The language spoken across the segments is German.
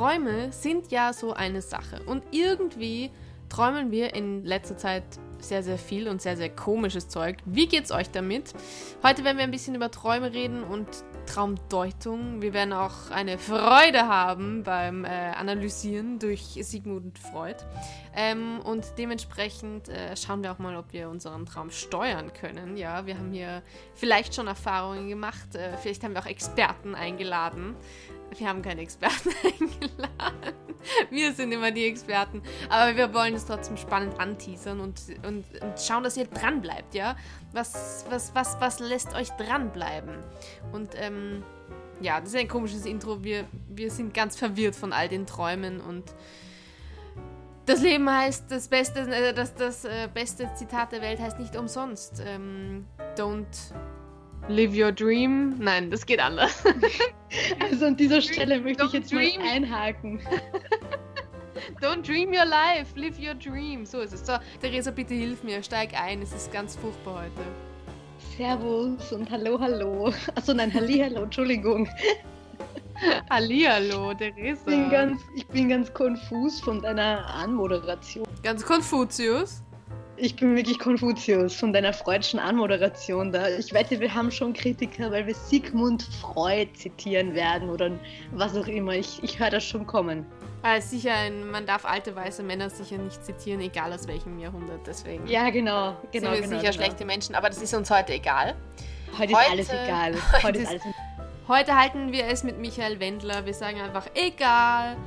Träume sind ja so eine Sache. Und irgendwie träumen wir in letzter Zeit sehr, sehr viel und sehr, sehr komisches Zeug. Wie geht's euch damit? Heute werden wir ein bisschen über Träume reden und Traumdeutung. Wir werden auch eine Freude haben beim äh, Analysieren durch Sigmund Freud. Ähm, und dementsprechend äh, schauen wir auch mal, ob wir unseren Traum steuern können. Ja, wir haben hier vielleicht schon Erfahrungen gemacht. Äh, vielleicht haben wir auch Experten eingeladen. Wir haben keine Experten eingeladen. Wir sind immer die Experten. Aber wir wollen es trotzdem spannend anteasern und, und, und schauen, dass ihr dran bleibt, ja? Was, was, was, was lässt euch dranbleiben? Und ähm, ja, das ist ein komisches Intro. Wir, wir sind ganz verwirrt von all den Träumen und das Leben heißt, das beste, äh, das, das äh, beste Zitat der Welt heißt nicht umsonst. Ähm, don't Live your dream. Nein, das geht anders. also an dieser Stelle möchte ich jetzt dream. mal einhaken. Don't dream your life, live your dream. So ist es. So, Theresa, bitte hilf mir, steig ein. Es ist ganz furchtbar heute. Servus und hallo, hallo. Achso, nein, Hallihallo, Entschuldigung. Hallihallo, Theresa. Ich bin, ganz, ich bin ganz konfus von deiner Anmoderation. Ganz Konfuzius? Ich bin wirklich Konfuzius von deiner freudschen Anmoderation da. Ich wette, wir haben schon Kritiker, weil wir Sigmund Freud zitieren werden oder was auch immer. Ich, ich höre das schon kommen. Also sicher, man darf alte weiße Männer sicher nicht zitieren, egal aus welchem Jahrhundert. Deswegen. Ja, genau. genau sind wir genau, sicher genau. schlechte Menschen, aber das ist uns heute egal. Heute, heute ist alles egal. Heute, heute, ist alles heute halten wir es mit Michael Wendler. Wir sagen einfach egal.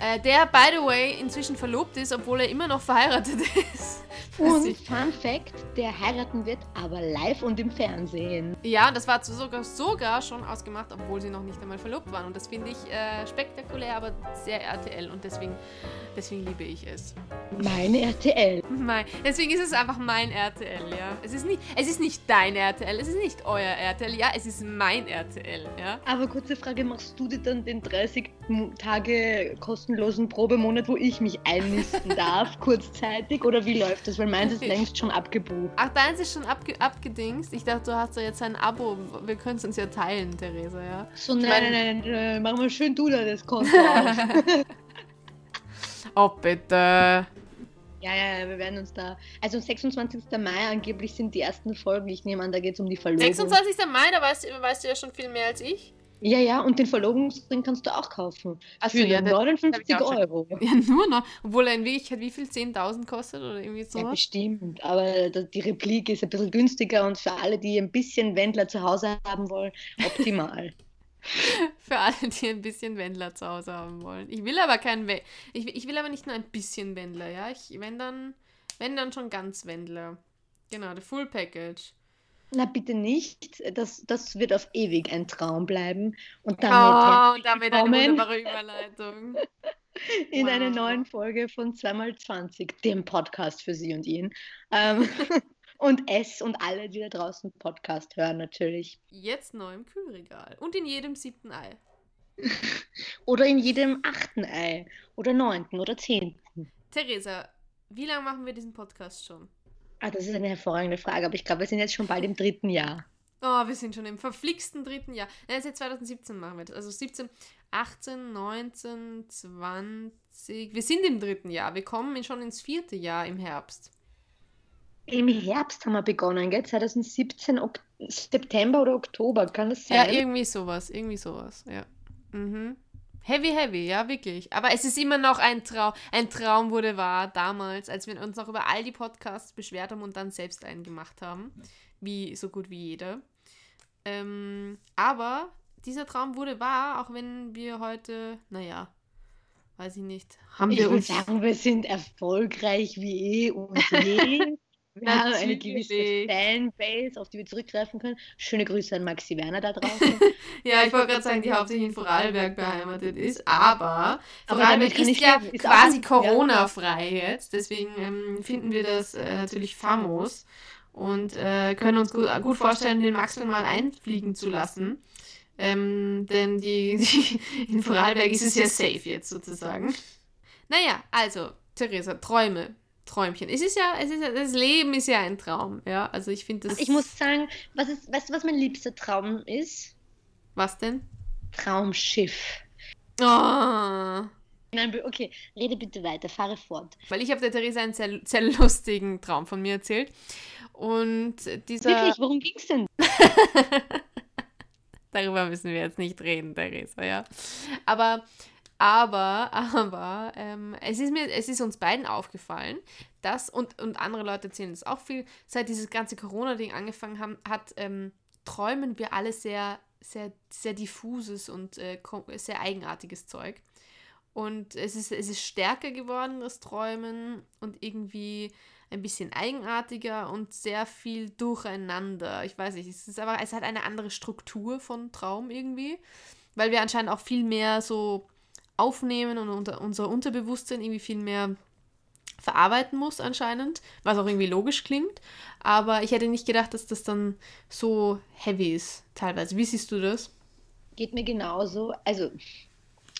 Äh, der, by the way, inzwischen verlobt ist, obwohl er immer noch verheiratet ist. Und Fun Fact, der heiraten wird, aber live und im Fernsehen. Ja, das war sogar, sogar schon ausgemacht, obwohl sie noch nicht einmal verlobt waren. Und das finde ich äh, spektakulär, aber sehr RTL. Und deswegen, deswegen liebe ich es. Mein RTL. Mein, deswegen ist es einfach mein RTL, ja. Es ist, nicht, es ist nicht dein RTL, es ist nicht euer RTL, ja, es ist mein RTL, ja. Aber kurze Frage, machst du dir dann den 30 Tage kostenlosen Probemonat, wo ich mich einnisten darf, kurzzeitig? Oder wie läuft das? Weil meins ist längst schon abgebucht. Ach, deins ist schon abge abgedingst? Ich dachte, du hast ja jetzt ein Abo. Wir können es uns ja teilen, Theresa, ja? So, nein, mein... nein, nein, nein, mach mal schön du da das Konto Oh, bitte. Ja, ja, wir werden uns da. Also 26. Mai angeblich sind die ersten Folgen. Ich nehme an, da geht es um die Verlobung. 26. Mai, da weißt, weißt, du ja schon viel mehr als ich. Ja, ja, und den Verlobungsring kannst du auch kaufen. Achso, für ja, 59 Euro. Ja, nur noch. Obwohl er in Wirklichkeit wie viel? 10.000 kostet oder irgendwie so? Ja, bestimmt. Aber die Replik ist ein bisschen günstiger und für alle, die ein bisschen Wendler zu Hause haben wollen, optimal. für alle, die ein bisschen Wendler zu Hause haben wollen. Ich will aber kein We ich, ich will aber nicht nur ein bisschen Wendler, ja. Ich, wenn dann, wenn dann schon ganz Wendler. Genau, the Full Package. Na bitte nicht. Das, das wird auf ewig ein Traum bleiben. Und damit, oh, und damit eine wunderbare Überleitung. In wow. einer neuen Folge von 2x20, dem Podcast für Sie und ihn. Ähm, und es und alle, die da draußen Podcast hören, natürlich. Jetzt neu im Kühlregal. Und in jedem siebten Ei. oder in jedem achten Ei. Oder neunten oder zehnten. Theresa, wie lange machen wir diesen Podcast schon? Ah, das ist eine hervorragende Frage, aber ich glaube, wir sind jetzt schon bald im dritten Jahr. Oh, wir sind schon im verflixten dritten Jahr. Nein, seit 2017 machen wir das. Also 17, 18, 19, 20. Wir sind im dritten Jahr. Wir kommen schon ins vierte Jahr im Herbst. Im Herbst haben wir begonnen, gell? 2017, ok September oder Oktober, kann das sein? Ja, irgendwie sowas, irgendwie sowas, ja. Mhm. Heavy, heavy, ja, wirklich. Aber es ist immer noch ein Traum. Ein Traum wurde wahr damals, als wir uns noch über all die Podcasts beschwert haben und dann selbst einen gemacht haben. Wie so gut wie jeder. Ähm, aber dieser Traum wurde wahr, auch wenn wir heute, naja, weiß ich nicht. Haben ich wir uns sagen, wir sind erfolgreich wie eh und je. Wir haben eine gewisse Fanbase, auf die wir zurückgreifen können. Schöne Grüße an Maxi Werner da draußen. ja, ich wollte gerade sagen, die hauptsächlich in Vorarlberg beheimatet ist, aber, aber Vorarlberg ist ja ist quasi Corona-frei jetzt, deswegen ähm, finden wir das äh, natürlich famos und äh, können uns gut, gut vorstellen, den Maxel mal einfliegen zu lassen. Ähm, denn die, die, in Vorarlberg ist es ja safe jetzt sozusagen. Naja, also, Theresa, Träume. Träumchen. Es ist ja, es ist ja, das Leben ist ja ein Traum, ja. Also ich finde das. Ich muss sagen, was ist, weißt du, was mein liebster Traum ist? Was denn? Traumschiff. Oh, Nein, okay, rede bitte weiter, fahre fort. Weil ich habe der Theresa einen sehr, sehr lustigen Traum von mir erzählt. Und dieser. Wirklich, worum ging es denn? Darüber müssen wir jetzt nicht reden, Theresa, ja. Aber, aber, aber, ähm, es, ist mir, es ist uns beiden aufgefallen, dass, und, und andere Leute erzählen es auch viel, seit dieses ganze Corona-Ding angefangen haben, hat, ähm, träumen wir alle sehr, sehr, sehr diffuses und äh, sehr eigenartiges Zeug. Und es ist, es ist stärker geworden, das Träumen, und irgendwie ein bisschen eigenartiger und sehr viel durcheinander. Ich weiß nicht, es ist aber, es hat eine andere Struktur von Traum irgendwie, weil wir anscheinend auch viel mehr so aufnehmen und unter, unser Unterbewusstsein irgendwie viel mehr verarbeiten muss anscheinend, was auch irgendwie logisch klingt. Aber ich hätte nicht gedacht, dass das dann so heavy ist teilweise. Wie siehst du das? Geht mir genauso. Also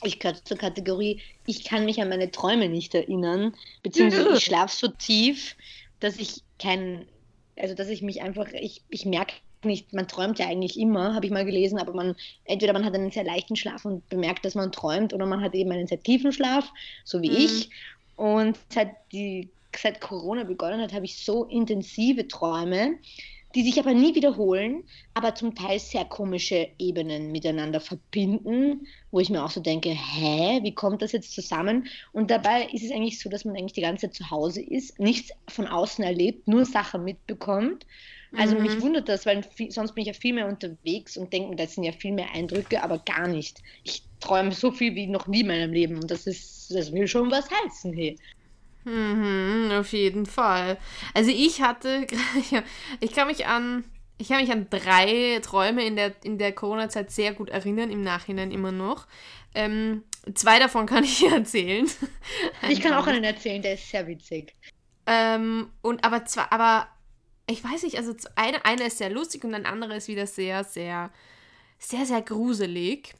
ich gehöre zur Kategorie, ich kann mich an meine Träume nicht erinnern, beziehungsweise ich schlafe so tief, dass ich kein, also dass ich mich einfach, ich, ich merke nicht, man träumt ja eigentlich immer, habe ich mal gelesen, aber man, entweder man hat einen sehr leichten Schlaf und bemerkt, dass man träumt, oder man hat eben einen sehr tiefen Schlaf, so wie mhm. ich. Und seit, die, seit Corona begonnen hat, habe ich so intensive Träume, die sich aber nie wiederholen, aber zum Teil sehr komische Ebenen miteinander verbinden, wo ich mir auch so denke, hä, wie kommt das jetzt zusammen? Und dabei ist es eigentlich so, dass man eigentlich die ganze Zeit zu Hause ist, nichts von außen erlebt, nur Sachen mitbekommt. Also mhm. mich wundert das, weil viel, sonst bin ich ja viel mehr unterwegs und denke, das sind ja viel mehr Eindrücke, aber gar nicht. Ich träume so viel wie noch nie in meinem Leben und das ist, das will schon was heißen, hey. Mhm, auf jeden Fall. Also ich hatte, ich kann mich an, ich kann mich an drei Träume in der, in der Corona-Zeit sehr gut erinnern, im Nachhinein immer noch. Ähm, zwei davon kann ich erzählen. Ich kann auch einen erzählen, der ist sehr witzig. Ähm, und aber zwar, aber ich weiß nicht, also eine, eine ist sehr lustig und ein anderer ist wieder sehr, sehr, sehr, sehr gruselig.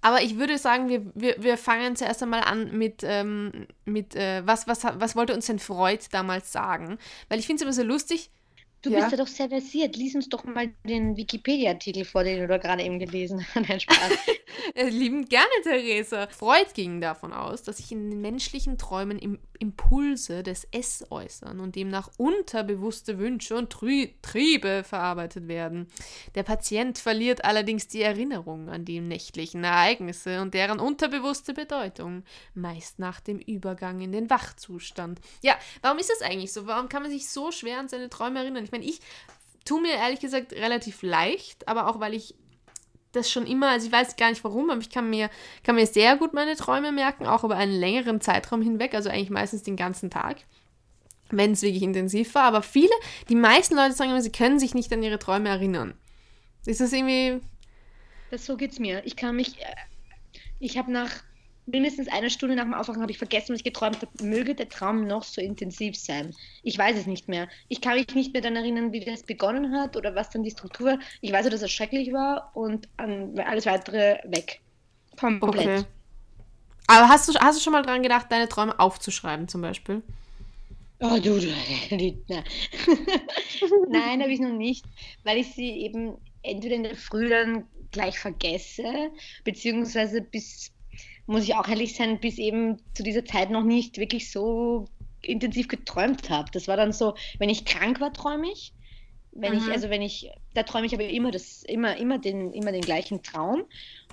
Aber ich würde sagen, wir, wir, wir fangen zuerst einmal an mit, ähm, mit äh, was, was, was wollte uns denn Freud damals sagen? Weil ich finde es immer so lustig, Du ja. bist ja doch sehr versiert. Lies uns doch mal den Wikipedia-Artikel vor, den du da gerade eben gelesen hast. Nein, Spaß. Äh, lieben gerne, Theresa. Freud ging davon aus, dass sich in den menschlichen Träumen im Impulse des S äußern und demnach unterbewusste Wünsche und Tri Triebe verarbeitet werden. Der Patient verliert allerdings die Erinnerung an die nächtlichen Ereignisse und deren unterbewusste Bedeutung, meist nach dem Übergang in den Wachzustand. Ja, warum ist das eigentlich so? Warum kann man sich so schwer an seine Träume erinnern? Ich meine, ich tue mir ehrlich gesagt relativ leicht, aber auch weil ich das schon immer, also ich weiß gar nicht warum, aber ich kann mir, kann mir sehr gut meine Träume merken, auch über einen längeren Zeitraum hinweg, also eigentlich meistens den ganzen Tag, wenn es wirklich intensiv war. Aber viele, die meisten Leute sagen immer, sie können sich nicht an ihre Träume erinnern. Ist das irgendwie. Das so geht's mir. Ich kann mich. Äh, ich habe nach mindestens eine Stunde nach dem Aufwachen habe ich vergessen, was ich geträumt habe. Möge der Traum noch so intensiv sein. Ich weiß es nicht mehr. Ich kann mich nicht mehr daran erinnern, wie das begonnen hat oder was dann die Struktur war. Ich weiß nur, dass es schrecklich war und alles weitere weg. Komplett. Okay. Aber hast du, hast du schon mal dran gedacht, deine Träume aufzuschreiben zum Beispiel? Oh, du, du. Nein, habe ich noch nicht, weil ich sie eben entweder in der Früh dann gleich vergesse, beziehungsweise bis muss ich auch ehrlich sein, bis eben zu dieser Zeit noch nicht wirklich so intensiv geträumt habe. Das war dann so, wenn ich krank war, träume ich. Wenn mhm. ich, also wenn ich, da träume ich aber immer das, immer, immer den, immer den gleichen Traum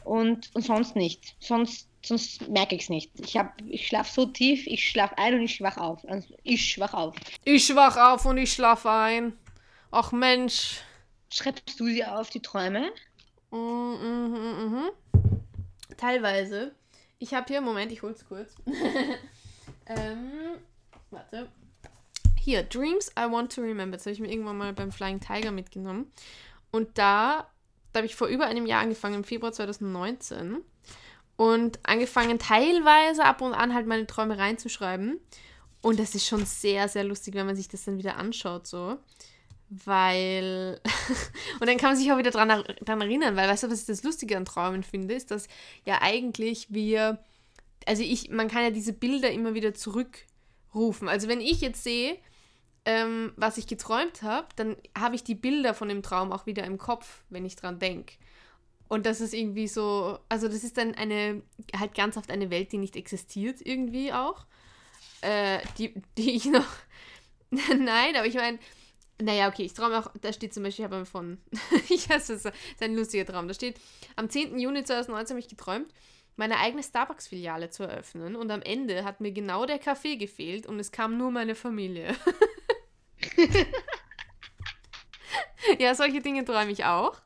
und, und sonst nicht. Sonst, sonst merke ich es nicht. Ich habe, ich schlafe so tief, ich schlafe ein und ich schwach auf. Also ich schwach auf. Ich schwach auf und ich schlafe ein. Ach Mensch. Schreibst du sie auf, die Träume? Mhm, mhm, mhm. Teilweise. Ich habe hier, Moment, ich hol's kurz. ähm, warte. Hier, Dreams I Want to Remember. Das habe ich mir irgendwann mal beim Flying Tiger mitgenommen. Und da, da habe ich vor über einem Jahr angefangen, im Februar 2019. Und angefangen, teilweise ab und an halt meine Träume reinzuschreiben. Und das ist schon sehr, sehr lustig, wenn man sich das dann wieder anschaut, so weil. und dann kann man sich auch wieder dran, dran erinnern, weil, weißt du, was ich das Lustige an Träumen finde, ist, dass ja eigentlich wir. Also ich, man kann ja diese Bilder immer wieder zurückrufen. Also wenn ich jetzt sehe, ähm, was ich geträumt habe, dann habe ich die Bilder von dem Traum auch wieder im Kopf, wenn ich dran denke. Und das ist irgendwie so, also das ist dann eine, halt ganz oft eine Welt, die nicht existiert irgendwie auch. Äh, die, die ich noch, nein, aber ich meine, naja, okay, ich träume auch, da steht zum Beispiel, ich habe von, ich weiß, das ist ein lustiger Traum, da steht, am 10. Juni 2019 habe ich geträumt, meine eigene Starbucks-Filiale zu eröffnen und am Ende hat mir genau der Kaffee gefehlt und es kam nur meine Familie. ja, solche Dinge träume ich auch.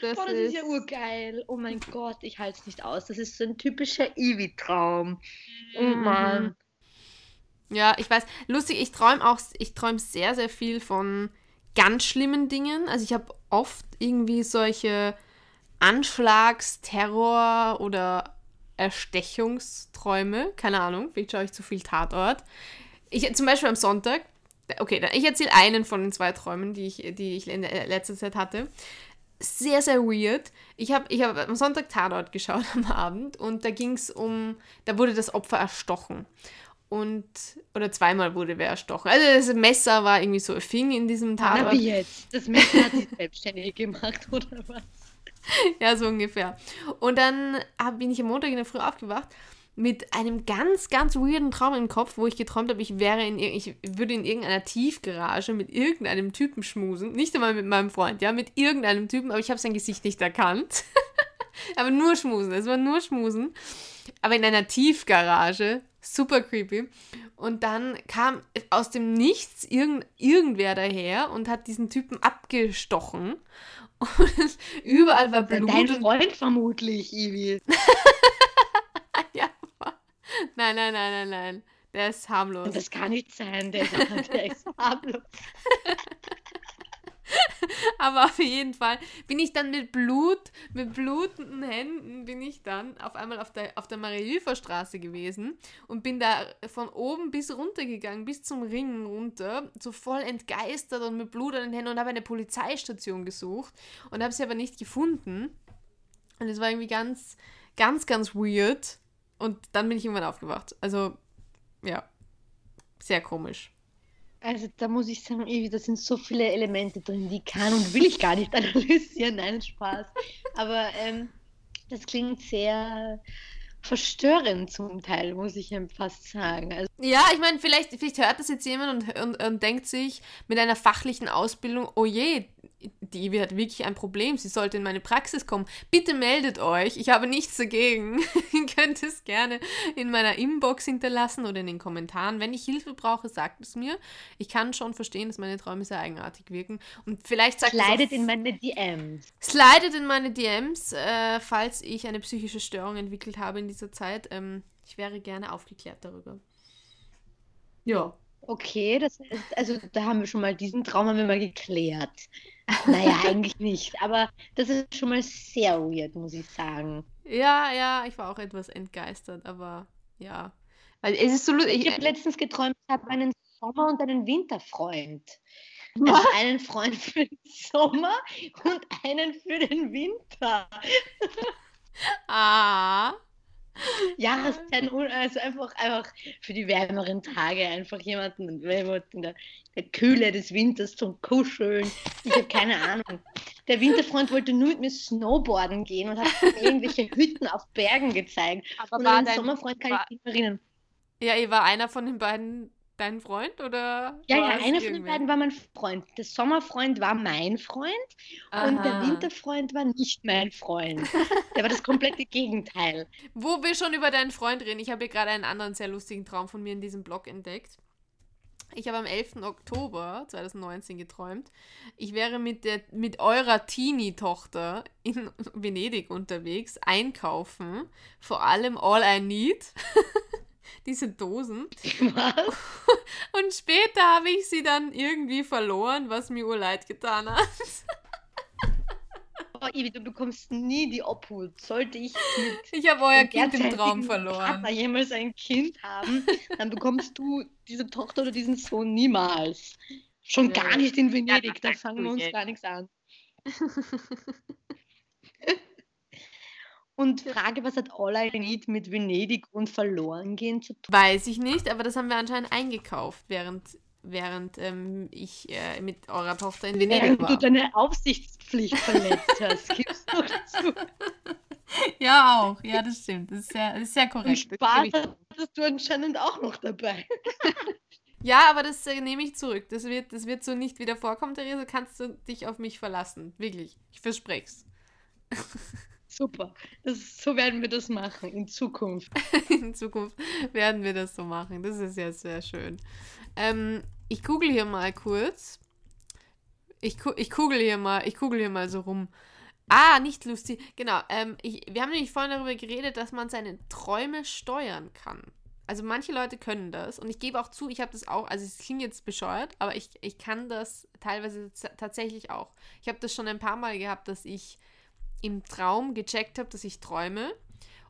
Das, Boah, das ist, ist, ja urgeil. Oh mein Gott, ich halte es nicht aus. Das ist so ein typischer Ivi-Traum. Oh mhm. Mann. Ja, ich weiß. Lustig, ich träume auch, ich träume sehr, sehr viel von ganz schlimmen Dingen. Also ich habe oft irgendwie solche Anschlags-, Terror- oder Erstechungsträume. Keine Ahnung, vielleicht schaue ich zu viel Tatort. Ich, zum Beispiel am Sonntag, okay, ich erzähle einen von den zwei Träumen, die ich, die ich in letzter Zeit hatte. Sehr, sehr weird. Ich habe ich hab am Sonntag Tatort geschaut am Abend und da ging es um, da wurde das Opfer erstochen und oder zweimal wurde wer erstochen. Also das Messer war irgendwie so ein Fing in diesem Tatort. Na, wie jetzt? Das Messer hat sich selbstständig gemacht oder was? ja, so ungefähr. Und dann bin ich am Montag in der Früh aufgewacht mit einem ganz, ganz weirden Traum im Kopf, wo ich geträumt habe, ich wäre in ich würde in irgendeiner Tiefgarage mit irgendeinem Typen schmusen. Nicht einmal mit meinem Freund, ja, mit irgendeinem Typen, aber ich habe sein Gesicht nicht erkannt. aber nur schmusen, es war nur schmusen. Aber in einer Tiefgarage super creepy. Und dann kam aus dem Nichts irgend, irgendwer daher und hat diesen Typen abgestochen. Und überall war Blut. Dein Freund vermutlich, Ivi. ja. Nein, nein, nein, nein, nein. Der ist harmlos. Das kann nicht sein, der, der ist harmlos. Aber auf jeden Fall bin ich dann mit Blut, mit blutenden Händen, bin ich dann auf einmal auf der, auf der Marie-Hilfer-Straße gewesen und bin da von oben bis runter gegangen, bis zum Ring runter, so voll entgeistert und mit Blut an den Händen und habe eine Polizeistation gesucht und habe sie aber nicht gefunden. Und es war irgendwie ganz, ganz, ganz weird. Und dann bin ich irgendwann aufgewacht. Also, ja, sehr komisch. Also da muss ich sagen, ey, da sind so viele Elemente drin, die kann und will ich gar nicht analysieren. Nein, Spaß. Aber ähm, das klingt sehr verstörend zum Teil, muss ich fast sagen. Also ja, ich meine, vielleicht, vielleicht hört das jetzt jemand und, und, und denkt sich mit einer fachlichen Ausbildung, oh je, die Ivi hat wirklich ein Problem, sie sollte in meine Praxis kommen. Bitte meldet euch, ich habe nichts dagegen. Ihr könnt es gerne in meiner Inbox hinterlassen oder in den Kommentaren. Wenn ich Hilfe brauche, sagt es mir. Ich kann schon verstehen, dass meine Träume sehr eigenartig wirken. Und vielleicht sagt Slidet in meine DMs. Slidet in meine DMs, äh, falls ich eine psychische Störung entwickelt habe in dieser Zeit. Ähm, ich wäre gerne aufgeklärt darüber. Ja. Okay, das ist, also da haben wir schon mal diesen Traum haben wir mal geklärt. Naja, eigentlich nicht, aber das ist schon mal sehr weird, muss ich sagen. Ja, ja, ich war auch etwas entgeistert, aber ja. Weil es ist so lustig. Ich habe letztens geträumt, ich habe einen Sommer- und einen Winterfreund. Also einen Freund für den Sommer und einen für den Winter. ah. Jahreszeiten, also einfach, einfach für die wärmeren Tage einfach jemanden in der, der Kühle des Winters zum Kuscheln. Ich habe keine Ahnung. Der Winterfreund wollte nur mit mir Snowboarden gehen und hat irgendwelche Hütten auf Bergen gezeigt. Aber und war dein Sommerfreund kann war, ich nicht erinnern. Ja, ihr war einer von den beiden dein Freund oder? Ja, ja, einer von den beiden war mein Freund. Der Sommerfreund war mein Freund Aha. und der Winterfreund war nicht mein Freund. Der war das komplette Gegenteil. Wo wir schon über deinen Freund reden, ich habe hier gerade einen anderen sehr lustigen Traum von mir in diesem Blog entdeckt. Ich habe am 11. Oktober 2019 geträumt, ich wäre mit, der, mit eurer Teenie-Tochter in Venedig unterwegs, einkaufen, vor allem All I Need. diese Dosen. Was? Und später habe ich sie dann irgendwie verloren, was mir urleid getan hat. Oh, Ivi, du bekommst nie die Obhut. Sollte ich mit Ich habe euer Kind im Traum verloren. Partner jemals ein Kind haben, dann bekommst du diese Tochter oder diesen Sohn niemals. Schon ja. gar nicht in Venedig, ja, da fangen wir uns gar nichts an. Und Frage, was hat All I Need mit Venedig und verloren gehen zu tun? Weiß ich nicht, aber das haben wir anscheinend eingekauft, während, während ähm, ich äh, mit eurer Tochter in Venedig Während war. du deine Aufsichtspflicht verletzt hast, gibst du zu. Ja, auch. Ja, das stimmt. Das ist sehr, das ist sehr Und korrekt. Das Spaß hattest du anscheinend auch noch dabei. Ja, aber das äh, nehme ich zurück. Das wird, das wird so nicht wieder vorkommen, Therese. Kannst du dich auf mich verlassen. Wirklich. Ich verspreche Super. Das, so werden wir das machen in Zukunft. In Zukunft werden wir das so machen. Das ist ja sehr schön. Ähm, ich google hier mal kurz. Ich, ich kugel hier mal, ich kugel hier mal so rum. Ah, nicht lustig. Genau. Ähm, ich, wir haben nämlich vorhin darüber geredet, dass man seine Träume steuern kann. Also manche Leute können das und ich gebe auch zu, ich habe das auch, also es klingt jetzt bescheuert, aber ich, ich kann das teilweise tatsächlich auch. Ich habe das schon ein paar Mal gehabt, dass ich im Traum gecheckt habe, dass ich träume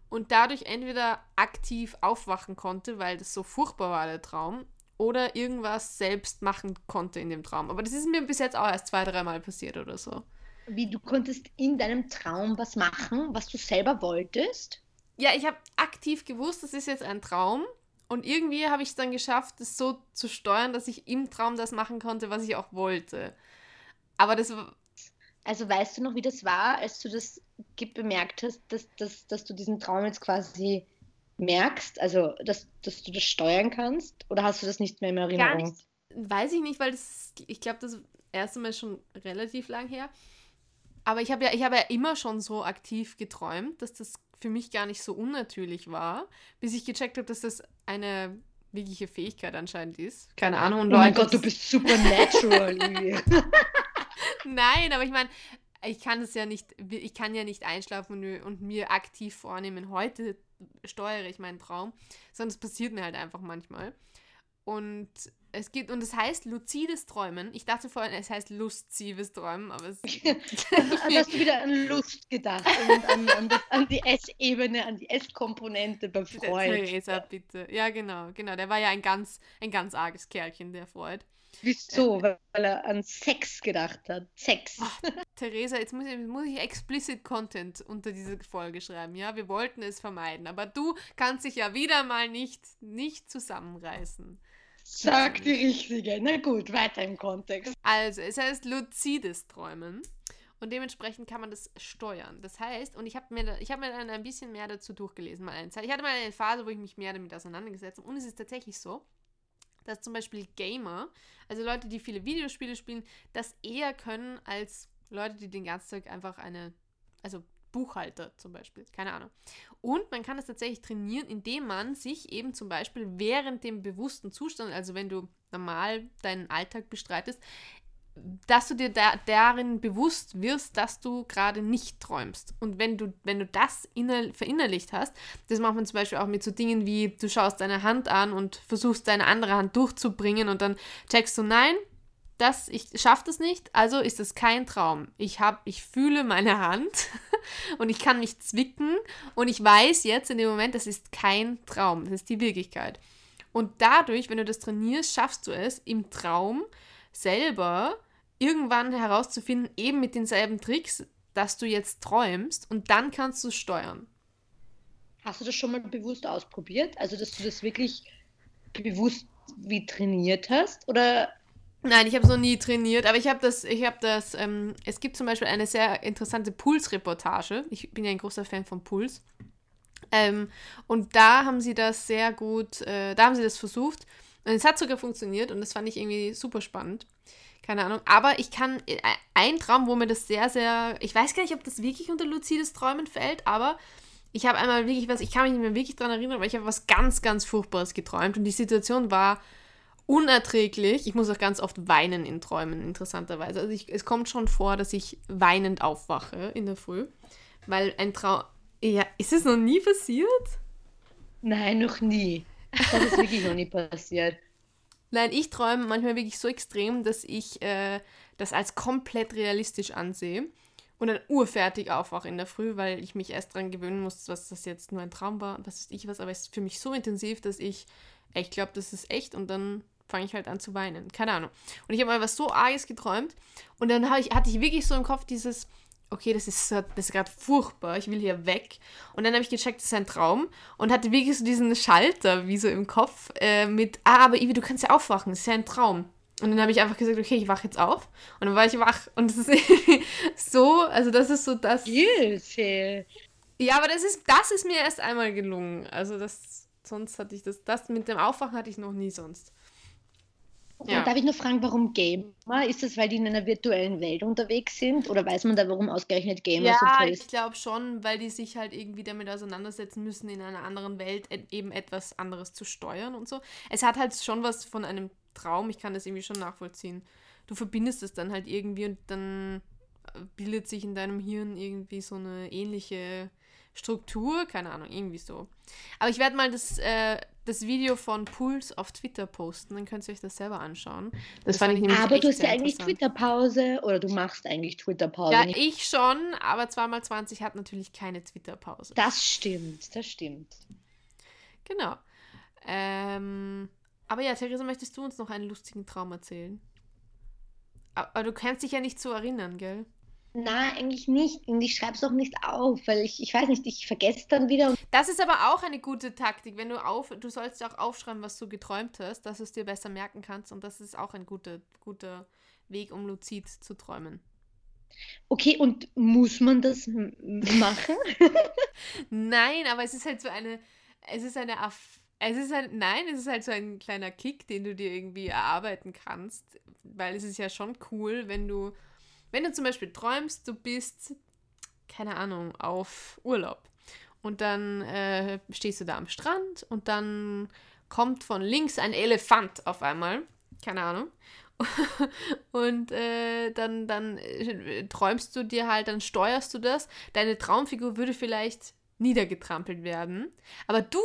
und dadurch entweder aktiv aufwachen konnte, weil das so furchtbar war, der Traum, oder irgendwas selbst machen konnte in dem Traum. Aber das ist mir bis jetzt auch erst zwei, dreimal passiert oder so. Wie du konntest in deinem Traum was machen, was du selber wolltest. Ja, ich habe aktiv gewusst, das ist jetzt ein Traum. Und irgendwie habe ich es dann geschafft, das so zu steuern, dass ich im Traum das machen konnte, was ich auch wollte. Aber das war- Also weißt du noch, wie das war, als du das bemerkt hast, dass, dass, dass du diesen Traum jetzt quasi merkst, also dass, dass du das steuern kannst? Oder hast du das nicht mehr in Erinnerung? weiß ich nicht, weil das, ich glaube, das erste Mal ist schon relativ lang her. Aber ich habe ja, ich habe ja immer schon so aktiv geträumt, dass das für mich gar nicht so unnatürlich war, bis ich gecheckt habe, dass das eine wirkliche Fähigkeit anscheinend ist. Keine Ahnung. Und Oh mein Gott, du bist supernatural. Nein, aber ich meine, ich kann es ja nicht, ich kann ja nicht einschlafen und, mir aktiv vornehmen, heute steuere ich meinen Traum, sondern es passiert mir halt einfach manchmal. Und es gibt, und es heißt luzides Träumen. Ich dachte vorhin, es heißt lustsives Träumen, aber es. hast du wieder an Lust gedacht und an, an, das, an die S-Ebene, an die S-Komponente bei Freud. Theresa, bitte. Ja, genau, genau. Der war ja ein ganz, ein ganz arges Kerlchen, der Freud. Wieso? Weil er an Sex gedacht hat. Sex. Theresa, jetzt muss ich, muss ich explicit Content unter diese Folge schreiben, ja? Wir wollten es vermeiden, aber du kannst dich ja wieder mal nicht, nicht zusammenreißen. Sag die richtige. Na gut, weiter im Kontext. Also, es heißt luzides Träumen und dementsprechend kann man das steuern. Das heißt, und ich habe mir, da, ich hab mir dann ein bisschen mehr dazu durchgelesen, mal eine Zeit. Ich hatte mal eine Phase, wo ich mich mehr damit auseinandergesetzt habe und es ist tatsächlich so, dass zum Beispiel Gamer, also Leute, die viele Videospiele spielen, das eher können als Leute, die den ganzen Tag einfach eine, also Buchhalter zum Beispiel, keine Ahnung. Und man kann das tatsächlich trainieren, indem man sich eben zum Beispiel während dem bewussten Zustand, also wenn du normal deinen Alltag bestreitest, dass du dir da, darin bewusst wirst, dass du gerade nicht träumst. Und wenn du, wenn du das inner, verinnerlicht hast, das macht man zum Beispiel auch mit so Dingen wie, du schaust deine Hand an und versuchst deine andere Hand durchzubringen und dann checkst du, nein, das, ich schaffe das nicht, also ist das kein Traum. Ich habe, ich fühle meine Hand und ich kann mich zwicken und ich weiß jetzt in dem Moment, das ist kein Traum, das ist die Wirklichkeit. Und dadurch, wenn du das trainierst, schaffst du es im Traum selber irgendwann herauszufinden, eben mit denselben Tricks, dass du jetzt träumst und dann kannst du steuern. Hast du das schon mal bewusst ausprobiert? Also, dass du das wirklich bewusst wie trainiert hast? Oder Nein, ich habe es noch nie trainiert, aber ich habe das, ich habe das, ähm, es gibt zum Beispiel eine sehr interessante Puls-Reportage. Ich bin ja ein großer Fan von Puls. Ähm, und da haben sie das sehr gut, äh, da haben sie das versucht. Und es hat sogar funktioniert und das fand ich irgendwie super spannend. Keine Ahnung. Aber ich kann, äh, ein Traum, wo mir das sehr, sehr, ich weiß gar nicht, ob das wirklich unter luzides Träumen fällt, aber ich habe einmal wirklich was, ich kann mich nicht mehr wirklich daran erinnern, aber ich habe was ganz, ganz Furchtbares geträumt und die Situation war unerträglich. Ich muss auch ganz oft weinen in Träumen, interessanterweise. Also ich, es kommt schon vor, dass ich weinend aufwache in der Früh, weil ein Traum, ja, ist es noch nie passiert? nein, noch nie. Das ist wirklich noch nie passiert. Nein, ich träume manchmal wirklich so extrem, dass ich äh, das als komplett realistisch ansehe und dann urfertig aufwache in der Früh, weil ich mich erst daran gewöhnen muss, dass das jetzt nur ein Traum war, was weiß ich was, aber es ist für mich so intensiv, dass ich echt glaube, das ist echt und dann fange ich halt an zu weinen. Keine Ahnung. Und ich habe mal was so Arges geträumt und dann ich, hatte ich wirklich so im Kopf dieses, okay, das ist, das ist gerade furchtbar, ich will hier weg. Und dann habe ich gecheckt, das ist ein Traum und hatte wirklich so diesen Schalter wie so im Kopf äh, mit, ah, aber Ivi, du kannst ja aufwachen, das ist ja ein Traum. Und dann habe ich einfach gesagt, okay, ich wache jetzt auf. Und dann war ich wach. Und das ist so, also das ist so das. Hilfe. Ja, aber das ist, das ist mir erst einmal gelungen. Also das, sonst hatte ich das, das mit dem Aufwachen hatte ich noch nie sonst. Ja. Darf ich nur fragen, warum Gamer? Ist das, weil die in einer virtuellen Welt unterwegs sind? Oder weiß man da, warum ausgerechnet Gamer ja, so toll ist? ich glaube schon, weil die sich halt irgendwie damit auseinandersetzen müssen, in einer anderen Welt eben etwas anderes zu steuern und so. Es hat halt schon was von einem Traum, ich kann das irgendwie schon nachvollziehen. Du verbindest es dann halt irgendwie und dann bildet sich in deinem Hirn irgendwie so eine ähnliche Struktur, keine Ahnung, irgendwie so. Aber ich werde mal das, äh, das Video von Puls auf Twitter posten, dann könnt ihr euch das selber anschauen. Das, das fand ich nämlich Aber du hast ja eigentlich Twitter-Pause oder du machst eigentlich Twitter-Pause. Ja, ich schon, aber 2x20 hat natürlich keine Twitter-Pause. Das stimmt, das stimmt. Genau. Ähm, aber ja, Theresa, möchtest du uns noch einen lustigen Traum erzählen? Aber du kannst dich ja nicht so erinnern, gell? Na, eigentlich nicht. Und ich schreibe es auch nicht auf, weil ich, ich weiß nicht, ich vergesse dann wieder. Das ist aber auch eine gute Taktik. Wenn du auf, du sollst auch aufschreiben, was du geträumt hast, dass du es dir besser merken kannst. Und das ist auch ein guter, guter Weg, um luzid zu träumen. Okay, und muss man das machen? Nein, aber es ist halt so eine, es ist eine, es ist halt, nein, es ist halt so ein kleiner Kick, den du dir irgendwie erarbeiten kannst, weil es ist ja schon cool, wenn du wenn du zum Beispiel träumst, du bist, keine Ahnung, auf Urlaub und dann äh, stehst du da am Strand und dann kommt von links ein Elefant auf einmal, keine Ahnung, und äh, dann, dann äh, träumst du dir halt, dann steuerst du das. Deine Traumfigur würde vielleicht niedergetrampelt werden, aber du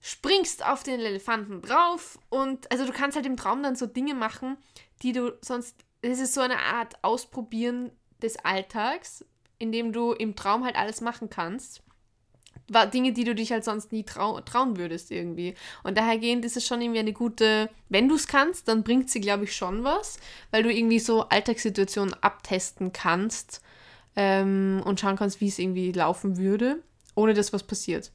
springst auf den Elefanten drauf und also du kannst halt im Traum dann so Dinge machen, die du sonst es ist so eine Art Ausprobieren des Alltags, in dem du im Traum halt alles machen kannst. Dinge, die du dich halt sonst nie trau trauen würdest irgendwie. Und dahergehend ist es schon irgendwie eine gute, wenn du es kannst, dann bringt sie, glaube ich, schon was, weil du irgendwie so Alltagssituationen abtesten kannst ähm, und schauen kannst, wie es irgendwie laufen würde, ohne dass was passiert.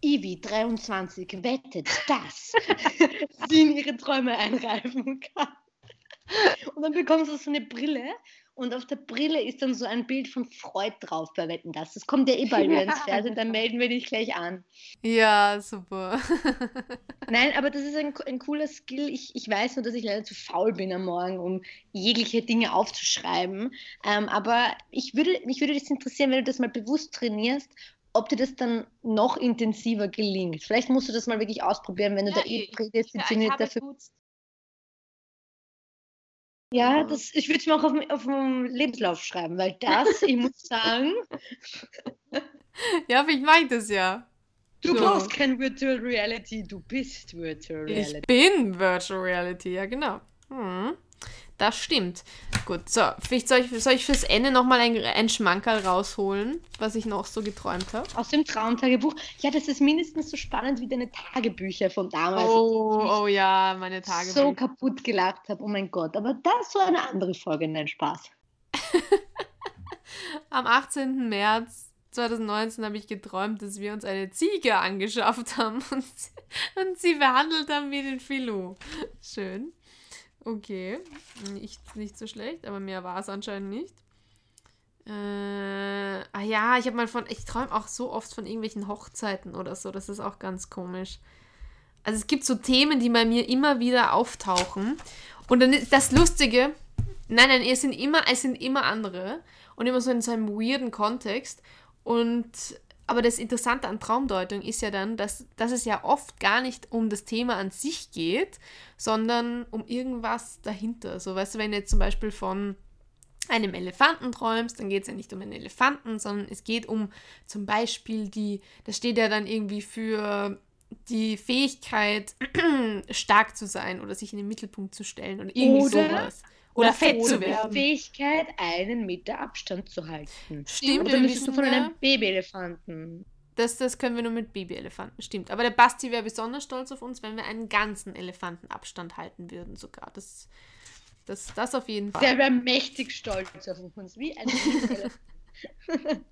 Ivi 23 wettet, dass sie in ihre Träume einreifen kann. Und dann bekommst du so eine Brille und auf der Brille ist dann so ein Bild von Freud drauf bei Wetten das. Das kommt ja eh bald wieder ins Fernsehen, dann melden wir dich gleich an. Ja, super. Nein, aber das ist ein, ein cooler Skill. Ich, ich weiß nur, dass ich leider zu faul bin am Morgen, um jegliche Dinge aufzuschreiben. Ähm, aber ich würde, mich würde das interessieren, wenn du das mal bewusst trainierst ob dir das dann noch intensiver gelingt. Vielleicht musst du das mal wirklich ausprobieren, wenn du ja, da eh prädestiniert ja, dafür bist. Ja, das, ich würde es mir auch auf, auf dem Lebenslauf schreiben, weil das, ich muss sagen. ja, aber ich meine das ja. Du so. brauchst kein Virtual Reality, du bist Virtual Reality. Ich bin Virtual Reality, ja genau. Hm. Das stimmt. Gut, so, vielleicht soll ich, soll ich fürs Ende nochmal ein, ein Schmankerl rausholen, was ich noch so geträumt habe. Aus dem Traumtagebuch. Ja, das ist mindestens so spannend wie deine Tagebücher von damals. Oh, oh ja, meine Tagebücher. So kaputt gelacht habe, oh mein Gott. Aber das so eine andere Folge, nein, Spaß. Am 18. März 2019 habe ich geträumt, dass wir uns eine Ziege angeschafft haben und, und sie behandelt haben wie den Filou. Schön. Okay, nicht, nicht so schlecht, aber mehr war es anscheinend nicht. Äh, ah ja, ich habe mal von, ich träume auch so oft von irgendwelchen Hochzeiten oder so, das ist auch ganz komisch. Also es gibt so Themen, die bei mir immer wieder auftauchen. Und dann ist das Lustige, nein, nein, es sind immer, es sind immer andere und immer so in so einem weirden Kontext. Und aber das Interessante an Traumdeutung ist ja dann, dass, dass es ja oft gar nicht um das Thema an sich geht, sondern um irgendwas dahinter. So, weißt du, wenn du jetzt zum Beispiel von einem Elefanten träumst, dann geht es ja nicht um einen Elefanten, sondern es geht um zum Beispiel die, das steht ja dann irgendwie für die Fähigkeit, stark zu sein oder sich in den Mittelpunkt zu stellen oder irgendwie oder sowas. Oder fett zu werden. Die Fähigkeit, einen Meter Abstand zu halten. Stimmt. Oder müsstest du von einem Babyelefanten. Das, das können wir nur mit Babyelefanten, stimmt. Aber der Basti wäre besonders stolz auf uns, wenn wir einen ganzen Elefantenabstand halten würden sogar. Das, Das, das auf jeden Fall. Der wäre mächtig stolz auf uns, wie ein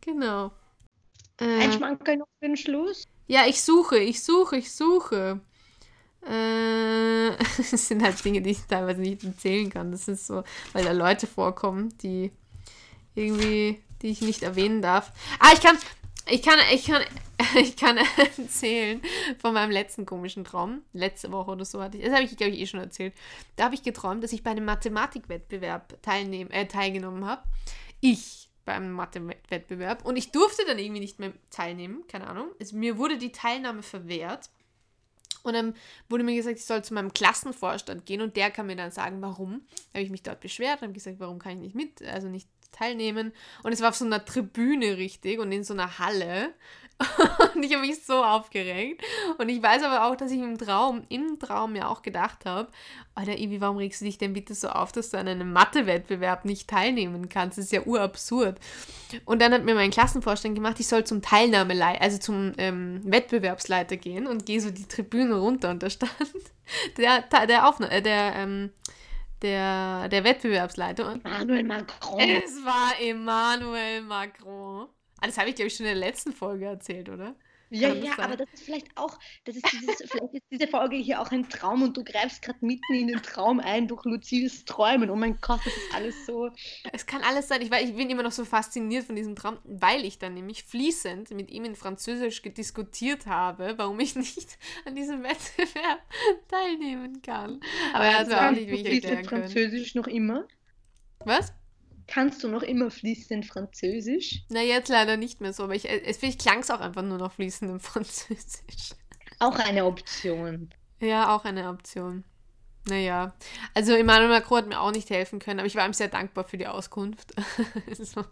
Genau. Ein Äh, Schmankerl noch für den Schluss? ja, ich suche, ich suche, ich suche. Äh, es sind halt Dinge, die ich teilweise nicht erzählen kann. Das ist so, weil da Leute vorkommen, die irgendwie, die ich nicht erwähnen darf. Ah, ich kann, ich kann, ich kann, ich kann erzählen von meinem letzten komischen Traum. Letzte Woche oder so hatte ich, das habe ich, glaube ich, eh schon erzählt. Da habe ich geträumt, dass ich bei einem Mathematikwettbewerb teilnehm, äh, teilgenommen habe. Ich beim Mathe-Wettbewerb und ich durfte dann irgendwie nicht mehr teilnehmen, keine Ahnung. Also mir wurde die Teilnahme verwehrt und dann wurde mir gesagt, ich soll zu meinem Klassenvorstand gehen und der kann mir dann sagen, warum. Da habe ich mich dort beschwert, habe gesagt, warum kann ich nicht mit, also nicht teilnehmen. Und es war auf so einer Tribüne richtig und in so einer Halle. Und ich habe mich so aufgeregt. Und ich weiß aber auch, dass ich im Traum, im Traum mir auch gedacht habe, Alter, Ivi, warum regst du dich denn bitte so auf, dass du an einem Mathe-Wettbewerb nicht teilnehmen kannst? Das ist ja urabsurd. Und dann hat mir mein Klassenvorstand gemacht, ich soll zum Teilnahmeleiter, also zum ähm, Wettbewerbsleiter gehen und gehe so die Tribüne runter und da stand der, der, Aufna äh, der, ähm, der, der Wettbewerbsleiter und Manuel Macron. es war Emmanuel Macron. Ah, das habe ich, glaube ich, schon in der letzten Folge erzählt, oder? Ja, ja, sein? aber das ist vielleicht auch, das ist dieses, vielleicht ist diese Folge hier auch ein Traum und du greifst gerade mitten in den Traum ein durch luzides Träumen. Oh mein Gott, das ist alles so. Es kann alles sein. Ich, weiß, ich bin immer noch so fasziniert von diesem Traum, weil ich dann nämlich fließend mit ihm in Französisch diskutiert habe, warum ich nicht an diesem Wettbewerb teilnehmen kann. Aber er hat mir auch nicht wirklich erklären können. Französisch noch immer? Was? Kannst du noch immer fließend Französisch? Na, jetzt leider nicht mehr so, aber ich, es, vielleicht klang es auch einfach nur noch fließend im Französisch. Auch eine Option. Ja, auch eine Option. Naja, also Emmanuel Macron hat mir auch nicht helfen können, aber ich war ihm sehr dankbar für die Auskunft. so.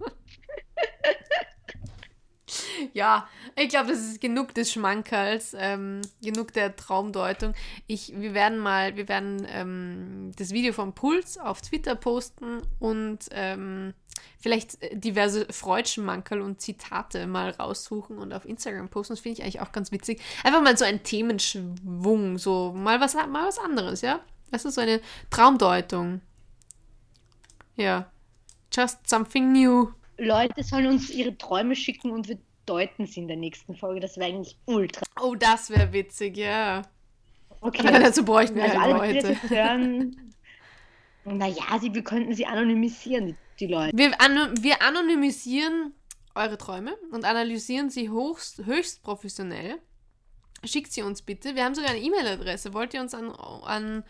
Ja, ich glaube, das ist genug des Schmankerls, ähm, genug der Traumdeutung. Ich, wir werden mal, wir werden ähm, das Video vom Puls auf Twitter posten und ähm, vielleicht diverse Freudschmankerl und Zitate mal raussuchen und auf Instagram posten. Das finde ich eigentlich auch ganz witzig. Einfach mal so ein Themenschwung, so mal was, mal was anderes, ja? Das ist so eine Traumdeutung. Ja. Just something new. Leute sollen uns ihre Träume schicken und wir deuten sie in der nächsten Folge. Das wäre eigentlich ultra. Oh, das wäre witzig, ja. Okay. Dazu bräuchten wir Also halt alle, das Leute. hören. Naja, sie, wir könnten sie anonymisieren, die, die Leute. Wir, ano wir anonymisieren eure Träume und analysieren sie hochst, höchst professionell. Schickt sie uns bitte. Wir haben sogar eine E-Mail-Adresse. Wollt ihr uns an, an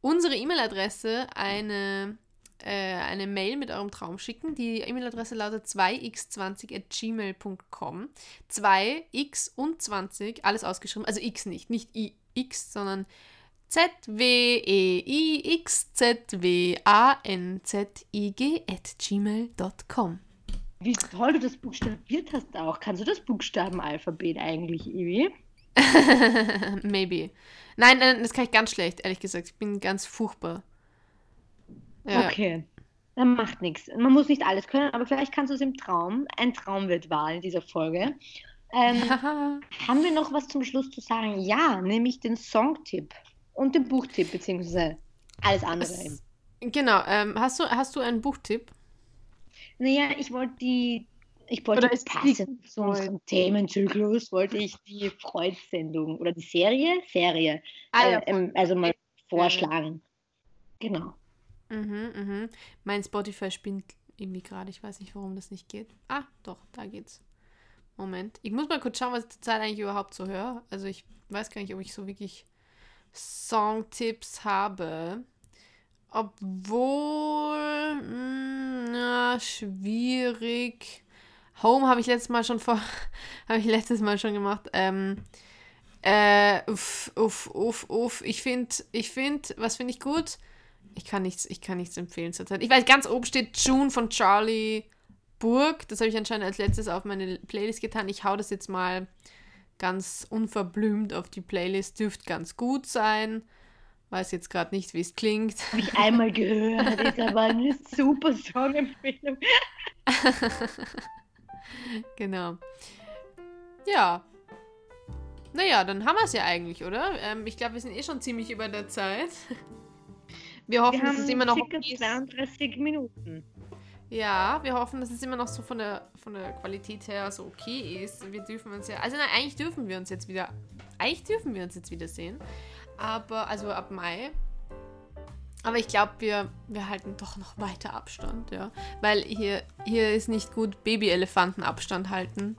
unsere E-Mail-Adresse eine, äh, eine Mail mit eurem Traum schicken? Die E-Mail-Adresse lautet 2x20.gmail.com. 2x und 20, alles ausgeschrieben. Also x nicht, nicht ix, sondern E Z-W-E-I-X-Z-W-A-N-Z-I-G at gmail.com. Wie toll du das buchstabiert hast auch. Kannst du das Buchstabenalphabet eigentlich, Ivi? Maybe. Nein, nein, das kann ich ganz schlecht, ehrlich gesagt. Ich bin ganz furchtbar. Ja. Okay. Dann macht nichts. Man muss nicht alles können, aber vielleicht kannst du es im Traum. Ein Traum wird wahr in dieser Folge. Ähm, haben wir noch was zum Schluss zu sagen? Ja, nämlich den Songtipp und den Buchtipp, beziehungsweise alles andere. Es- genau. Ähm, hast, du, hast du einen Buchtipp? Naja, ich wollte die, ich wollte Oder passend zu unserem Themenzyklus, wollte ich die Freud-Sendung oder die Serie, Serie, Ah, ja, äh, ähm, also mal vorschlagen. Genau. Mhm, mhm. Mein Spotify spinnt irgendwie gerade. Ich weiß nicht, warum das nicht geht. Ah, doch, da geht's. Moment. Ich muss mal kurz schauen, was ich zurzeit eigentlich überhaupt so höre. Also ich weiß gar nicht, ob ich so wirklich Songtipps habe. Obwohl, mh, na, schwierig. Home habe ich letztes Mal schon vor, habe ich letztes Mal schon gemacht. Ähm, äh, uff, uff, uff, uff. Ich finde, ich finde, was finde ich gut? Ich kann nichts, ich kann nichts empfehlen zurzeit. Ich weiß, ganz oben steht June von Charlie Burg. Das habe ich anscheinend als letztes auf meine Playlist getan. Ich hau das jetzt mal ganz unverblümt auf die Playlist. Dürfte ganz gut sein. Weiß jetzt gerade nicht, wie es klingt. Habe ich einmal gehört, ist aber eine super Songempfehlung. genau. Ja. Naja, dann haben wir es ja eigentlich, oder? Ähm, ich glaube, wir sind eh schon ziemlich über der Zeit. Wir hoffen, Wir es immer noch okay ist. 32 Minuten. Ja, wir hoffen, dass es immer noch so von der, von der Qualität her so okay ist. Wir dürfen uns ja, also nein, eigentlich dürfen wir uns jetzt wieder, eigentlich dürfen wir uns jetzt wieder sehen. Aber, also ab Mai. Aber ich glaube, wir, wir halten doch noch weiter Abstand, ja. Weil hier, hier ist nicht gut Babyelefanten Abstand halten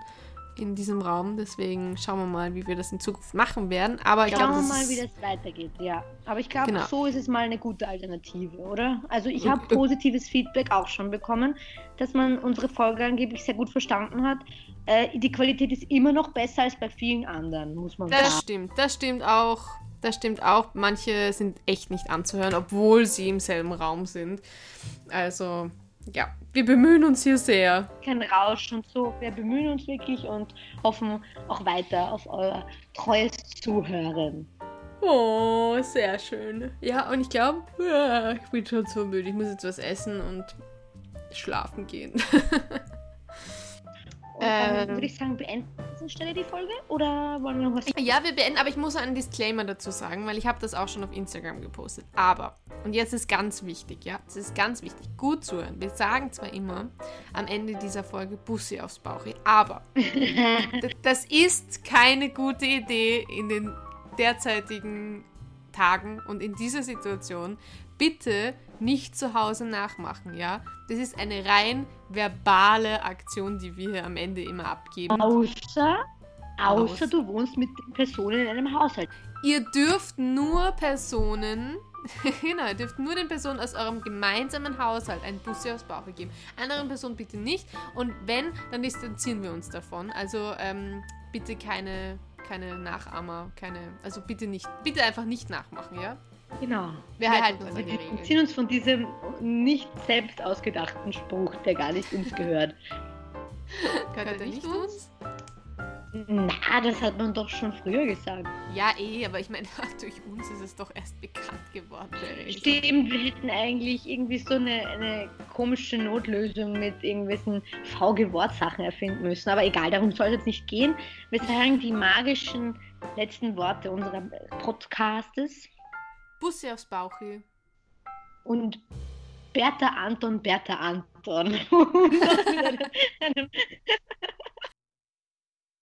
in diesem Raum. Deswegen schauen wir mal, wie wir das in Zukunft machen werden. Aber ich glaube, Schauen wir das mal, wie das weitergeht, ja. Aber ich glaube, Genau. so ist es mal eine gute Alternative, oder? Also ich habe positives Feedback auch schon bekommen, dass man unsere Folge angeblich sehr gut verstanden hat. Äh, die Qualität ist immer noch besser als bei vielen anderen, muss man Das sagen. stimmt, das stimmt auch. Das stimmt auch. Manche sind echt nicht anzuhören, obwohl sie im selben Raum sind. Also, ja, wir bemühen uns hier sehr. Kein Rausch und so. Wir bemühen uns wirklich und hoffen auch weiter auf euer treues Zuhören. Oh, sehr schön. Ja, und ich glaube, ich bin schon so müde. Ich muss jetzt was essen und schlafen gehen. Dann Ähm. würde ich sagen, beenden wir an dieser Stelle die Folge oder wollen wir noch was Ja, wir beenden, aber ich muss einen Disclaimer dazu sagen, weil ich habe das auch schon auf Instagram gepostet. Aber, und jetzt ist ganz wichtig, ja, es ist ganz wichtig, gut zuhören. Wir sagen zwar immer am Ende dieser Folge Bussi aufs Bauch, aber das ist keine gute Idee in den derzeitigen Tagen und in dieser Situation. Bitte nicht zu Hause nachmachen, ja? Das ist eine rein verbale Aktion, die wir hier am Ende immer abgeben. Außer, außer du wohnst mit Personen in einem Haushalt. Ihr dürft nur Personen, genau, ihr dürft nur den Personen aus eurem gemeinsamen Haushalt einen Bussi aufs Bauch geben. Anderen Personen bitte nicht. Und wenn, dann distanzieren wir uns davon. Also ähm, bitte keine, keine Nachahmer, keine, also bitte nicht, bitte einfach nicht nachmachen, ja? Genau. Wir halten uns an die Wir Regeln. ziehen uns von diesem nicht selbst ausgedachten Spruch, der gar nicht uns gehört. Gehört er nicht uns? Na, das hat man doch schon früher gesagt. Ja, eh, aber ich meine, durch uns ist es doch erst bekannt geworden. Stimmt, wir hätten eigentlich irgendwie so eine, eine komische Notlösung mit irgendwelchen VG-Wortsachen erfinden müssen. Aber egal, darum soll es jetzt nicht gehen. Wir sagen die magischen letzten Worte unseres Podcastes. Bussi aufs Bauchi. Und Bertha Anton, Bertha Anton.